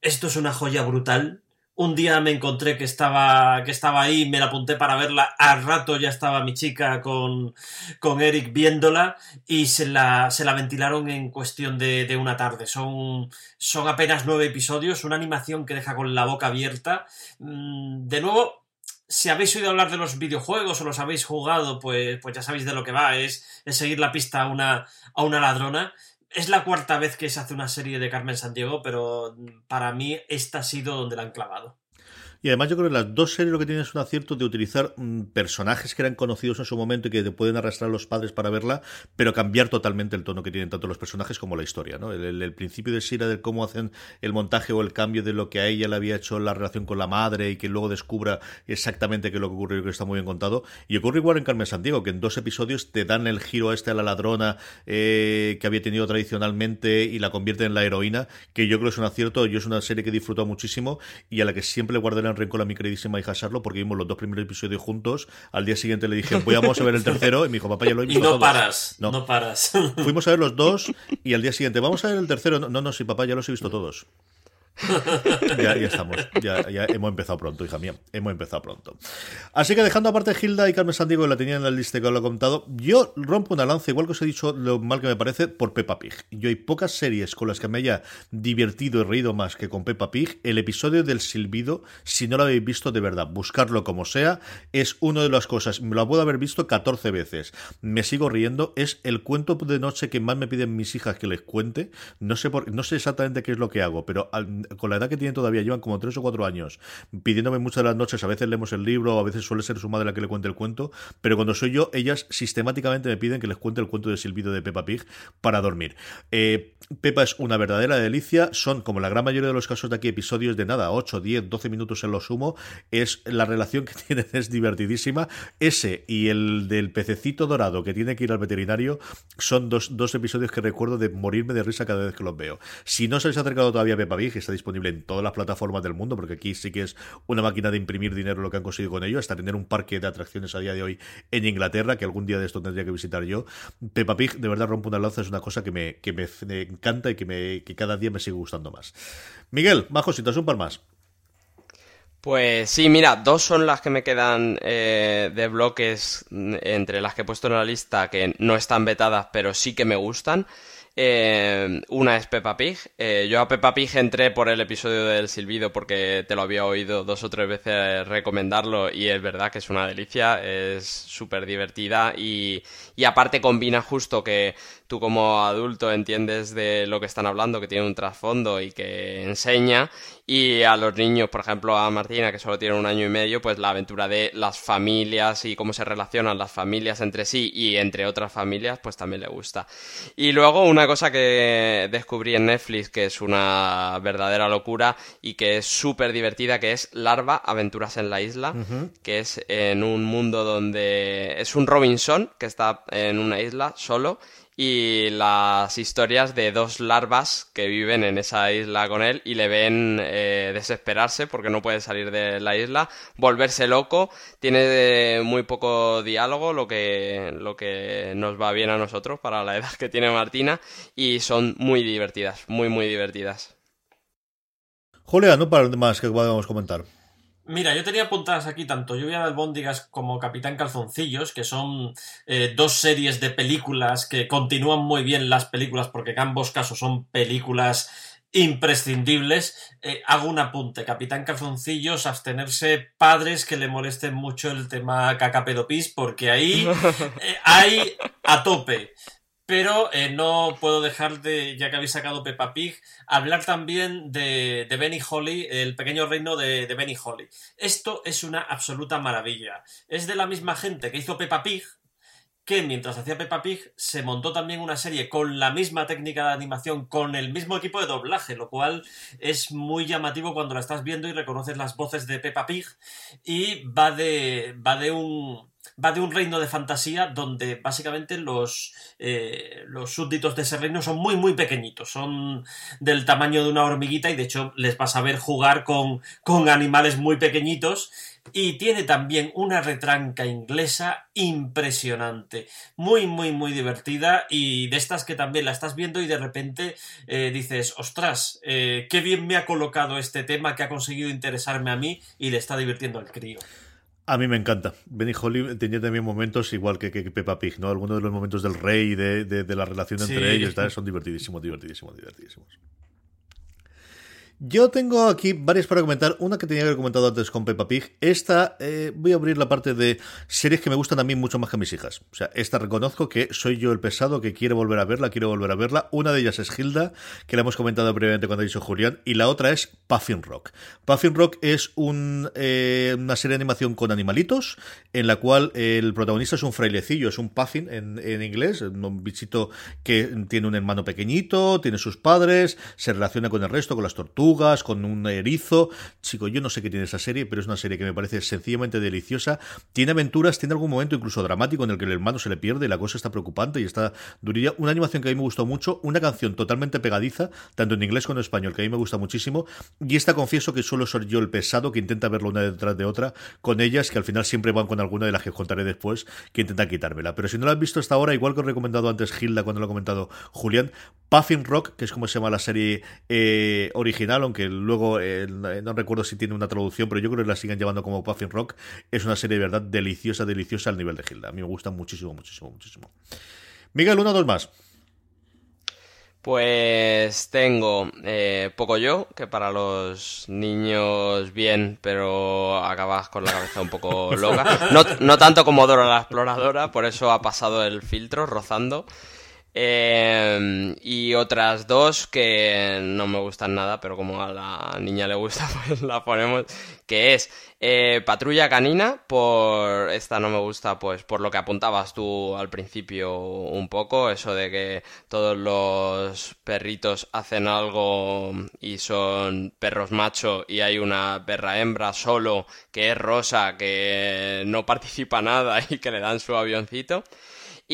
Esto es una joya brutal. Un día me encontré que estaba, que estaba ahí, me la apunté para verla. Al rato ya estaba mi chica con, con Eric viéndola y se la, se la ventilaron en cuestión de, de, una tarde. Son, son apenas nueve episodios, una animación que deja con la boca abierta. Mm, de nuevo, si habéis oído hablar de los videojuegos o los habéis jugado, pues, pues ya sabéis de lo que va, es, seguir la pista a una, a una ladrona. Es la cuarta vez que se hace una serie de Carmen Sandiego, pero para mí esta ha sido donde la han clavado. Y además yo creo que las dos series lo que tienen es un acierto de utilizar mm, personajes que eran conocidos en su momento y que te pueden arrastrar los padres para verla, pero cambiar totalmente el tono que tienen tanto los personajes como la historia. ¿no? El, principio de Sira de cómo hacen el montaje o el cambio de lo que a ella le había hecho la relación con la madre y que luego descubra exactamente qué es lo que ocurrió, que está muy bien contado. Y ocurre igual en Carmen Sandiego, que en dos episodios te dan el giro a este a la ladrona eh, que había tenido tradicionalmente y la convierte en la heroína, que yo creo que es un acierto. Yo es una serie que he disfrutado muchísimo y a la que siempre le guardaré rencor a mi queridísima hija Charlo porque vimos los dos primeros episodios juntos. Al día siguiente le dije, voy a ver el <laughs> tercero. Y me dijo, papá, ya lo he visto. Y no paras, no. no paras. Fuimos a ver los dos <laughs> y al día siguiente, vamos a ver el tercero. No, no, sí, papá, ya los he visto todos ya, estamos, ya, ya, hemos empezado pronto, hija mía, hemos empezado pronto. Así que dejando aparte Hilda y Carmen Sandiego, que la tenía en la lista que os lo he contado, yo rompo una lanza, igual que os he dicho lo mal que me parece, por Peppa Pig. Yo hay pocas series con las que me haya divertido y reído más que con Peppa Pig. El episodio del silbido, si no lo habéis visto de verdad, buscarlo como sea, es una de las cosas, me lo puedo haber visto 14 veces. Me sigo riendo, es el cuento de noche que más me piden mis hijas que les cuente. No sé, por, no sé exactamente qué es lo que hago, pero al, con la edad que tienen todavía, llevan como tres o cuatro años pidiéndome muchas de las noches, a veces leemos el libro, a veces suele ser su madre la que le cuente el cuento, pero cuando soy yo, ellas sistemáticamente me piden que les cuente el cuento de silbido de Peppa Pig para dormir. Eh, Peppa es una verdadera delicia, son como la gran mayoría de los casos de aquí episodios de nada, 8, 10, 12 minutos en lo sumo, es la relación que <laughs> tienen es divertidísima. Ese y el del pececito dorado que tiene que ir al veterinario son dos, dos episodios que recuerdo de morirme de risa cada vez que los veo. Si no se les ha acercado todavía a Peppa Pig, disponible en todas las plataformas del mundo, porque aquí sí que es una máquina de imprimir dinero lo que han conseguido con ello, hasta tener un parque de atracciones a día de hoy en Inglaterra, que algún día de esto tendría que visitar yo. Peppa Pig, de verdad, rompe una lanza, es una cosa que me, que me encanta y que, me, que cada día me sigue gustando más. Miguel, más cositas, un par más. Pues sí, mira, dos son las que me quedan eh, de bloques entre las que he puesto en la lista que no están vetadas, pero sí que me gustan. Eh, una es Peppa Pig. Eh, yo a Peppa Pig entré por el episodio del silbido porque te lo había oído dos o tres veces recomendarlo y es verdad que es una delicia, es súper divertida y, y aparte combina justo que tú como adulto entiendes de lo que están hablando, que tiene un trasfondo y que enseña y a los niños, por ejemplo a Martina que solo tiene un año y medio, pues la aventura de las familias y cómo se relacionan las familias entre sí y entre otras familias, pues también le gusta. Y luego una cosa que descubrí en Netflix que es una verdadera locura y que es súper divertida, que es Larva, Aventuras en la Isla, que es en un mundo donde es un Robinson que está en una isla solo y las historias de dos larvas que viven en esa isla con él y le ven eh, desesperarse porque no puede salir de la isla, volverse loco, tiene muy poco diálogo, lo que, lo que nos va bien a nosotros para la <laughs> edad que tiene Martina y son muy divertidas, muy muy divertidas. Julia, no para más que podamos comentar. Mira, yo tenía apuntadas aquí tanto Lluvia de Albóndigas como Capitán Calzoncillos, que son eh, dos series de películas que continúan muy bien las películas porque en ambos casos son películas imprescindibles. Eh, hago un apunte, Capitán Calzoncillos, abstenerse padres que le molesten mucho el tema cacapedopis porque ahí <laughs> eh, hay a tope. Pero eh, no puedo dejar de, ya que habéis sacado Peppa Pig, hablar también de, Benny Holly, el pequeño reino de, de Benny Holly. Esto es una absoluta maravilla. Es de la misma gente que hizo Peppa Pig, que mientras hacía Peppa Pig se montó también una serie con la misma técnica de animación, con el mismo equipo de doblaje, lo cual es muy llamativo cuando la estás viendo y reconoces las voces de Peppa Pig y va de va de un va de un reino de fantasía donde básicamente los, eh, los súbditos de ese reino son muy muy pequeñitos, son del tamaño de una hormiguita y de hecho les vas a ver jugar con, con animales muy pequeñitos. Y tiene también una retranca inglesa impresionante, muy, muy, muy divertida y de estas que también la estás viendo y de repente eh, dices, ostras, eh, qué bien me ha colocado este tema que ha conseguido interesarme a mí y le está divirtiendo al crío. A mí me encanta. Benny Holly tenía también momentos igual que, que, Peppa Pig, ¿no? Algunos de los momentos del rey, de, de, la relación entre ellos, son divertidísimos, divertidísimos, divertidísimos. Yo tengo aquí varias para comentar. Una que tenía que haber comentado antes con Peppa Pig. Esta, eh, voy a abrir la parte de series que me gustan a mí mucho más que a mis hijas. O sea, esta reconozco que soy yo el pesado que quiere volver a verla, quiero volver a verla. Una de ellas es Hilda, que la hemos comentado previamente cuando dicho Julián, y la otra es Puffin Rock. Puffin Rock es un, eh, una serie de animación con animalitos, en la cual el protagonista es un frailecillo, es un Puffin en, en inglés, un bichito que tiene un hermano pequeñito, tiene sus padres, se relaciona con el resto, con las tortugas con un erizo. Chico, yo no sé qué tiene esa serie, pero es una serie que me parece sencillamente deliciosa. Tiene aventuras, tiene algún momento incluso dramático en el que el hermano se le pierde y la cosa está preocupante y está durilla. Una animación que a mí me gustó mucho, una canción totalmente pegadiza, tanto en inglés como en español, que a mí me gusta muchísimo. Y esta confieso que suelo ser yo el pesado que intenta verlo una detrás de otra con ellas, que al final siempre van con alguna de las que contaré después, que intenta quitármela. Pero si no la has visto hasta ahora, igual que os he recomendado antes Hilda cuando lo ha comentado Julián, Puffin Rock, que es como se llama la serie eh, original, aunque luego eh, no recuerdo si tiene una traducción, pero yo creo que la siguen llevando como Puffin Rock. Es una serie de verdad deliciosa, deliciosa al nivel de Hilda. A mí me gusta muchísimo, muchísimo, muchísimo. Miguel, uno o dos más. Pues tengo eh, Poco Yo, que para los niños bien, pero acabas con la cabeza un poco loca. <laughs> No, no tanto como Dora la Exploradora, por eso ha pasado el filtro rozando. Eh, y otras dos que no me gustan nada, pero como a la niña le gusta, <laughs> pues la ponemos. Que es eh, Patrulla Canina, por esta no me gusta, pues por lo que apuntabas tú al principio un poco, eso de que todos los perritos hacen algo y son perros macho y hay una perra hembra solo que es rosa, que no <laughs> participa nada y que le dan su avioncito.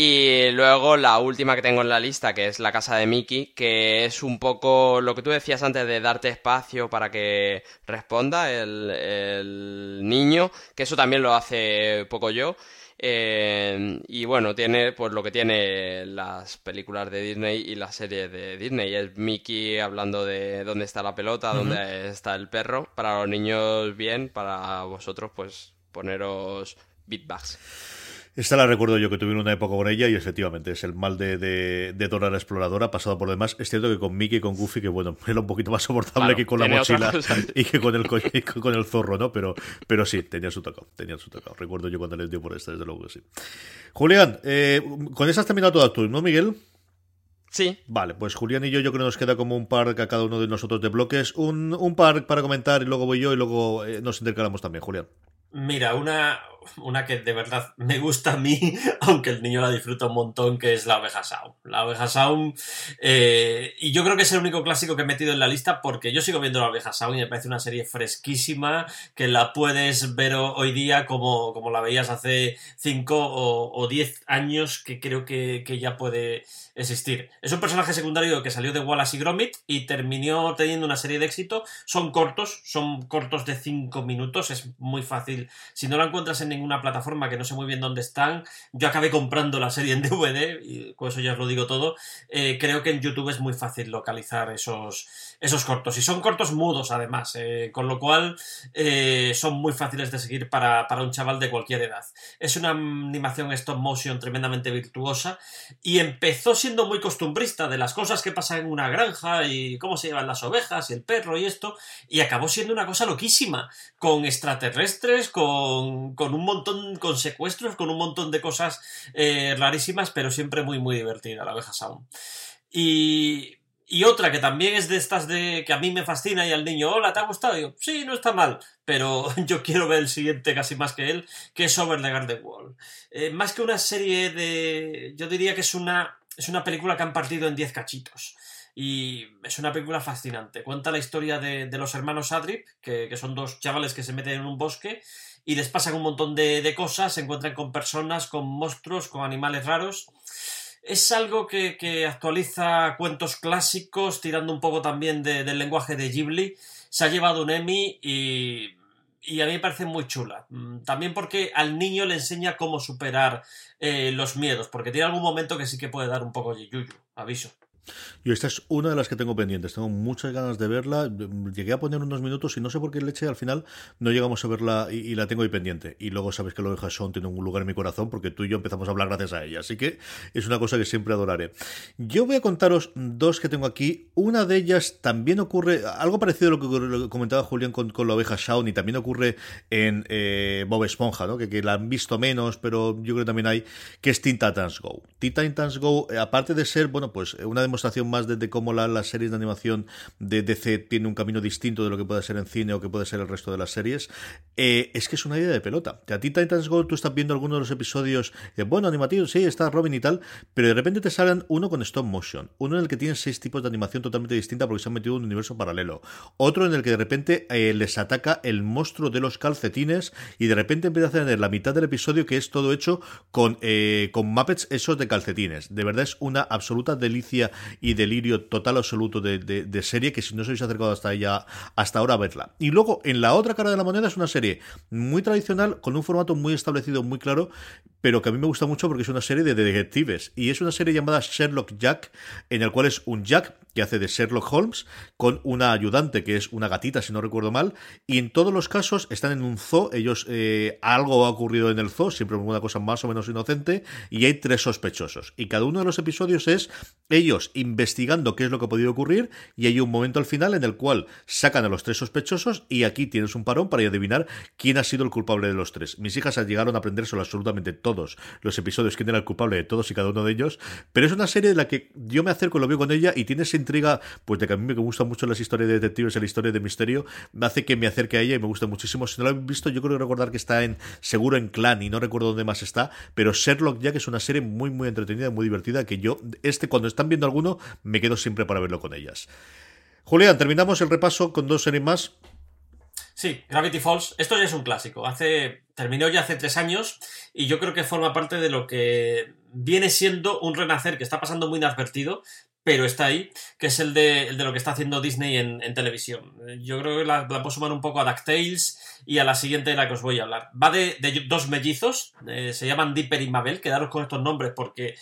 Y luego la última que tengo en la lista, que es La casa de Mickey, que es un poco lo que tú decías antes de darte espacio para que responda el, niño, que eso también lo hace poco yo. Eh, y bueno, tiene pues lo que tiene las películas de Disney y las series de Disney. Es Mickey hablando de dónde está la pelota, dónde está el perro. Para los niños bien, para vosotros pues poneros beatbags. Esta la recuerdo yo que tuve una época con ella y efectivamente es el mal de, de, Dora la Exploradora pasado por lo demás. Es cierto que con Mickey y con Goofy, que bueno, <laughs> era un poquito más soportable que con la mochila y que con el, con el zorro, ¿no? Pero, pero sí, tenía su tocado, tenía su tocado. Recuerdo yo cuando les dio por esta, desde luego que sí. Julián, eh, con esa has terminado todas tú, ¿no, Miguel? Sí. Vale, pues Julián y yo, yo creo que nos queda como un par a cada uno de nosotros de bloques. Un, un par para comentar y luego voy yo y luego eh, nos intercalamos también, Julián. Mira, una, una que de verdad me gusta a mí, <laughs> aunque el niño la disfruta un montón, que es la oveja Sound. La oveja Sound, eh, y yo creo que es el único clásico que he metido en la lista porque yo sigo viendo la oveja Sound y me parece una serie fresquísima que la puedes ver hoy día como, como la veías hace 5 o 10 años, que creo que, que ya puede existir. Es un personaje secundario que salió de Wallace y Gromit y terminó teniendo una serie de éxito. Son cortos, son cortos de 5 minutos, es muy fácil. Si no la encuentras en ninguna plataforma, que no sé muy bien dónde están, yo acabé comprando la serie en <laughs> DVD, y con eso ya os lo digo todo. Eh, creo que en YouTube es muy fácil localizar esos, esos cortos. Y son cortos mudos, además, eh, con lo cual eh, son muy fáciles de seguir para, para un chaval de cualquier edad. Es una animación stop motion tremendamente virtuosa y empezó siendo muy costumbrista de las cosas que pasan en una granja y cómo se llevan las ovejas y el perro y esto, y acabó siendo una cosa loquísima, con extraterrestres, con, con un montón, con secuestros, con un montón de cosas eh, rarísimas, pero siempre muy, muy divertida la oveja Sound. Y Y otra que también es de estas de que a mí me fascina y al niño, hola, ¿te ha gustado? Y yo, sí, no está mal, pero <laughs> yo quiero ver el siguiente casi más que él, que es Over the Garden Wall. Eh, más que una serie de... yo diría que es una, es una película que han partido en 10 cachitos. Y es una película fascinante. Cuenta la historia de, los hermanos Adrip, que, son dos chavales que se meten en un bosque y les pasan un montón de, de cosas, se encuentran con personas, con monstruos, con animales raros es algo que, actualiza cuentos clásicos, tirando un poco también del lenguaje de Ghibli. Se ha llevado un Emmy y, a mí me parece muy chula. Mm, también porque al niño le enseña cómo superar eh, los miedos, porque tiene algún momento que sí que puede dar un poco de yuyu, aviso. Yo esta es una de las que tengo pendientes, tengo muchas ganas de verla. Llegué a poner unos minutos y no sé por qué leche al final no llegamos a verla y, la tengo ahí pendiente. Y luego sabes que lo de Sean tiene un lugar en mi corazón porque tú y yo empezamos a hablar gracias a ella. Así que es una cosa que siempre adoraré. Yo voy a contaros dos que tengo aquí. Una de ellas también ocurre, algo parecido a lo que, comentaba Julián con, la oveja Shaun y también ocurre en eh, Bob Esponja, ¿no? que, la han visto menos, pero yo creo que también hay, que es Teen Titans Go. Teen Titans Go, eh, aparte de ser, bueno, pues una demostración más de, cómo la, las series de animación de DC tiene un camino distinto de lo que puede ser en cine o que puede ser el resto de las series, eh, es que es una idea de pelota. A ti Titans Go tú estás viendo algunos de los episodios, de, bueno, animativo, sí, está Robin y tal, pero de repente te salen uno con stop motion, uno en el que tiene seis tipos de animación totalmente distinta porque se han metido en un universo paralelo, otro en el que de repente eh, les ataca el monstruo de los calcetines y de repente empieza a tener la mitad del episodio que es todo hecho con, eh, con Muppets esos de calcetines. De verdad es una absoluta delicia y delirio total absoluto de, serie que si no os habéis acercado hasta ella hasta ahora verla. Y luego en la otra cara de la moneda es una serie muy tradicional con un formato muy establecido, muy claro, pero que a mí me gusta mucho porque es una serie de detectives y es una serie llamada Sherlock Jack en el cual es un Jack que hace de Sherlock Holmes con una ayudante que es una gatita si no recuerdo mal y en todos los casos están en un zoo ellos eh, algo ha ocurrido en el zoo siempre una cosa más o menos inocente y hay tres sospechosos y cada uno de los episodios es ellos investigando qué es lo que ha podido ocurrir y hay un momento al final en el cual sacan a los tres sospechosos y aquí tienes un parón para adivinar quién ha sido el culpable de los tres. Mis hijas llegaron a aprender sobre absolutamente todos los episodios, quién era el culpable de todos y cada uno de ellos, pero es una serie de la que yo me acerco, lo veo con ella y tiene esa pues de que a mí me gustan mucho las historias de detectives y la historia de misterio, me hace que me acerque a ella y me gusta muchísimo. Si no lo habéis visto, yo creo recordar que está en seguro en Clan y no recuerdo dónde más está, pero Sherlock Jack es una serie muy muy entretenida, muy divertida que yo este cuando están viendo alguno me quedo siempre para verlo con ellas. Julián, terminamos el repaso con dos series más. Sí, Gravity Falls. Esto ya es un clásico. Hace terminó ya hace tres años y yo creo que forma parte de lo que viene siendo un renacer que está pasando muy inadvertido, pero está ahí, que es el de, lo que está haciendo Disney en, televisión. Yo creo que la, la, puedo sumar un poco a DuckTales y a la siguiente de la que os voy a hablar. Va de, dos mellizos, eh, se llaman Dipper y Mabel, quedaros con estos nombres porque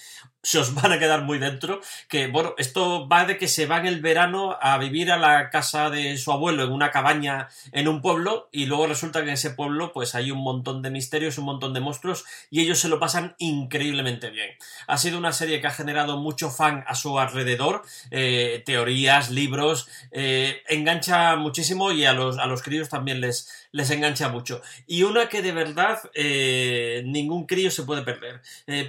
se os van a quedar muy dentro. Que bueno, esto va de que se van el verano a vivir a la casa de su abuelo en una cabaña en un pueblo y luego resulta que en ese pueblo pues hay un montón de misterios, un montón de monstruos y ellos se lo pasan increíblemente bien. Ha sido una serie que ha generado mucho fan a su alrededor, eh, teorías, libros, eh, engancha muchísimo y a los, a los críos también les, les engancha mucho. Y una que de verdad eh, ningún crío se puede perder.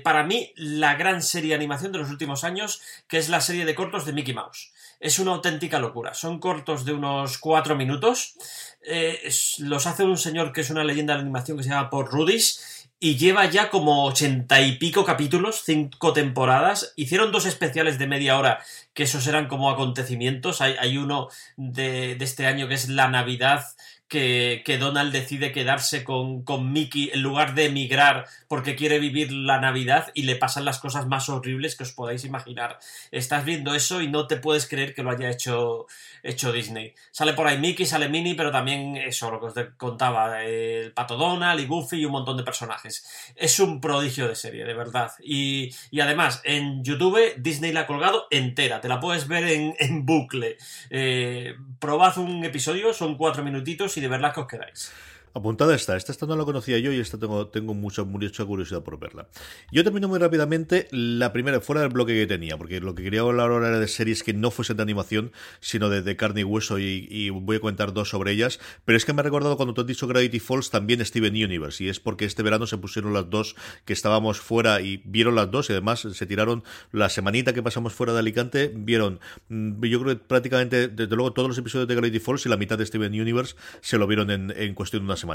Para mí, la gran serie de animación de los últimos años, que es la serie de cortos de Mickey Mouse. Es una auténtica locura. Son cortos de unos cuatro minutos. Eh, los hace un señor que es una leyenda de la animación que se llama Paul Rudis y lleva ya como ochenta y pico capítulos, cinco temporadas. Hicieron dos especiales de media hora, que esos eran como acontecimientos. Hay, hay uno de, de, este año que es la Navidad, que, Donald decide quedarse con, con, Mickey en lugar de emigrar porque quiere vivir la Navidad y le pasan las cosas más horribles que os podáis imaginar. Estás viendo eso y no te puedes creer que lo haya hecho, hecho Disney. Sale por ahí Mickey, sale Minnie, pero también eso, lo que os contaba, el Pato Donald y Goofy y un montón de personajes. Es un prodigio de serie, de verdad. Y, además, en YouTube Disney la ha colgado entera, te la puedes ver en, en bucle. Eh, probad un episodio, son cuatro minutitos y de verdad que os quedáis. Apuntada está, esta, esta no la conocía yo y esta tengo, tengo mucha, mucha curiosidad por verla. Yo termino muy rápidamente la primera, fuera del bloque que tenía, porque lo que quería hablar ahora era de series que no fuesen de animación, sino de, carne y hueso, y, voy a comentar dos sobre ellas. Pero es que me ha recordado cuando tú has dicho Gravity Falls, también Steven Universe, y es porque este verano se pusieron las dos que estábamos fuera y vieron las dos, y además se tiraron la semanita que pasamos fuera de Alicante, vieron, mm, yo creo que prácticamente, desde luego, todos los episodios de Gravity Falls y la mitad de Steven Universe se lo vieron en, en cuestión de una semana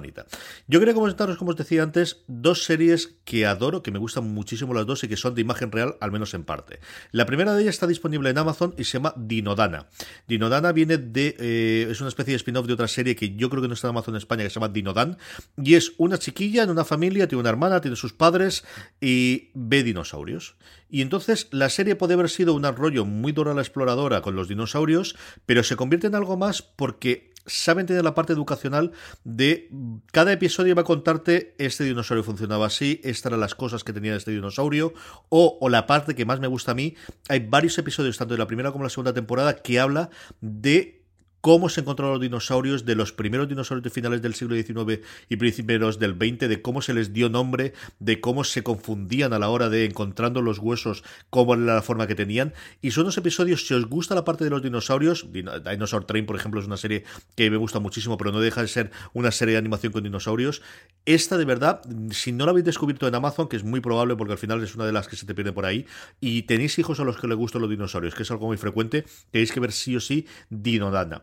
Yo quería comentaros, como os decía antes, dos series que adoro, que me gustan muchísimo las dos y que son de imagen real, al menos en parte. La primera de ellas está disponible en Amazon y se llama Dinodana. Dinodana viene de. Eh, es una especie de spin-off de otra serie que yo creo que no está en Amazon en España, que se llama Dinodan. Y es una chiquilla en una familia, tiene una hermana, tiene sus padres y ve dinosaurios. Y entonces la serie puede haber sido un rollo muy dura la exploradora con los dinosaurios, pero se convierte en algo más porque saben tener la parte educacional de cada episodio va a contarte este dinosaurio funcionaba así, estas eran las cosas que tenía este dinosaurio, o, o la parte que más me gusta a mí, hay varios episodios, tanto de la primera como la segunda temporada, que habla de cómo se encontraron los dinosaurios, de los primeros dinosaurios de finales del siglo XIX y principios del XX, de cómo se les dio nombre, de cómo se confundían a la hora de encontrando los huesos, cómo era la forma que tenían. Y son dos episodios, si os gusta la parte de los dinosaurios, Dinosaur Train, por ejemplo, es una serie que me gusta muchísimo, pero no deja de ser una serie de animación con dinosaurios. Esta, de verdad, si no la habéis descubierto en Amazon, que es muy probable porque al final es una de las que se te pierde por ahí, y tenéis hijos a los que les gustan los dinosaurios, que es algo muy frecuente, tenéis que ver sí o sí Dinodana.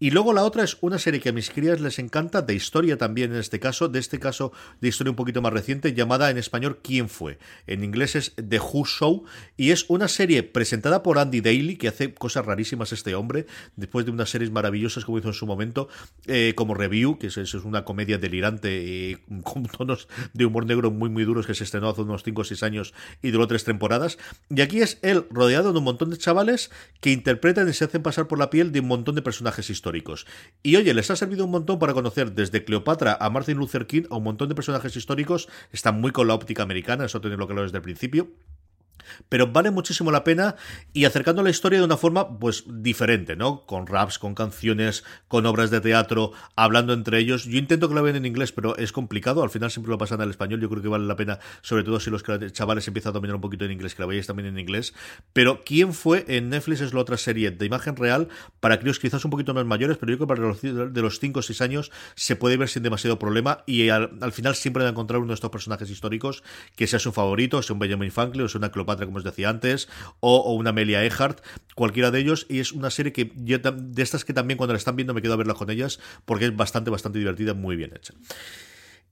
Y luego la otra es una serie que a mis crías les encanta, de historia también en este caso, de este caso de historia un poquito más reciente, llamada en español ¿Quién fue? En inglés es The Who Show, y es una serie presentada por Andy Daly, que hace cosas rarísimas este hombre, después de unas series maravillosas como hizo en su momento, eh, como Review, que es, una comedia delirante eh, <laughs> con tonos de humor negro muy muy duros que se estrenó hace unos 5 o 6 años y duró tres temporadas. Y aquí es él rodeado de un montón de chavales que interpretan y se hacen pasar por la piel de un montón de personajes históricos. Y oye, les ha servido un montón para conocer desde Cleopatra a Martin Luther King a un montón de personajes históricos. Están muy con la óptica americana, eso lo claro desde el principio. Pero vale muchísimo la pena y acercando la historia de una forma pues diferente, ¿no? Con raps, con canciones, con obras de teatro, hablando entre ellos. Yo intento que la vean en inglés, pero es complicado. Al final siempre lo pasan al español. Yo creo que vale la pena, sobre todo si los chavales empiezan a dominar un poquito en inglés, que la veáis también en inglés. Pero ¿quién fue en Netflix? Es la otra serie de imagen real para críos quizás un poquito más mayores, pero yo creo que para los de los 5 o 6 años se puede ver sin demasiado problema y al, final siempre van a encontrar uno de estos personajes históricos que sea su favorito, sea un Benjamin Franklin o sea una Cleopatra como os decía antes, o, una Amelia Earhart, cualquiera de ellos, y es una serie que yo de estas que también cuando la están viendo me quedo a verla con ellas, porque es bastante, bastante divertida, muy bien hecha.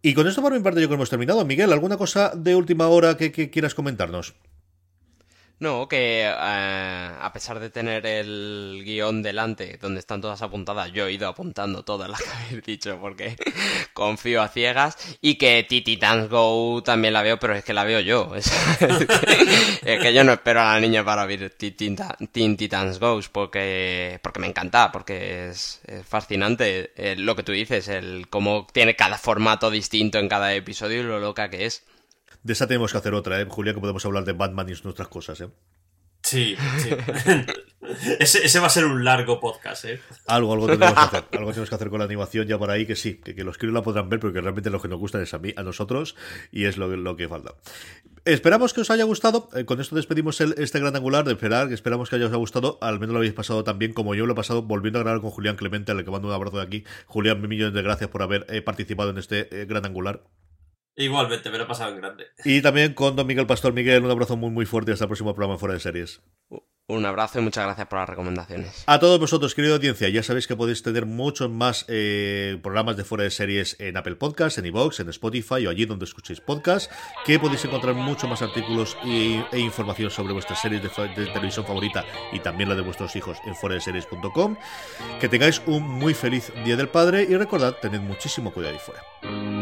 Y con esto por mi parte yo creo que hemos terminado. Miguel, ¿alguna cosa de última hora que quieras comentarnos? No, que eh, a pesar de tener el guion delante, donde están todas apuntadas, yo he ido apuntando todas las <laughs> que habéis dicho porque <laughs> confío a ciegas. Y que Titans Go también la veo, pero es que la veo yo. <laughs> Es, que yo no espero a la niña para ver Teen Titans Go porque, porque me encanta, porque es, fascinante eh, lo que tú dices, el cómo tiene cada formato distinto en cada episodio y lo loca que es. De esa tenemos que hacer otra, ¿eh? Julia, que podemos hablar de Batman y nuestras cosas, ¿eh? Sí, sí. <laughs> ese, va a ser un largo podcast, ¿eh? Algo, algo tenemos que hacer. <laughs> Algo tenemos que hacer con la animación ya por ahí, que sí, que, los críos la podrán ver, porque realmente lo que nos gusta es a mí, a nosotros, y es lo, lo que falta. Esperamos que os haya gustado. Eh, con esto despedimos el, este gran angular de esperar. Que esperamos que haya os haya gustado. Al menos lo habéis pasado tan bien como yo lo he pasado volviendo a grabar con Julián Clemente, al que mando un abrazo de aquí. Julián, mil millones de gracias por haber eh, participado en este gran angular. Igualmente, me lo he pasado en grande. Y también con don Miguel Pastor. Miguel, un abrazo muy muy fuerte hasta el próximo programa Fuera de Series. Un abrazo y muchas gracias por las recomendaciones. A todos vosotros, querida audiencia, ya sabéis que podéis tener muchos más eh, programas de fuera de series en Apple Podcasts, en iVoox, en Spotify o allí donde escuchéis podcasts, que podéis encontrar mucho más artículos e información sobre vuestras series de, televisión favorita y también la de vuestros hijos en fuera de series.com. Que tengáis un muy feliz Día del Padre y recordad, tened muchísimo cuidado ahí fuera.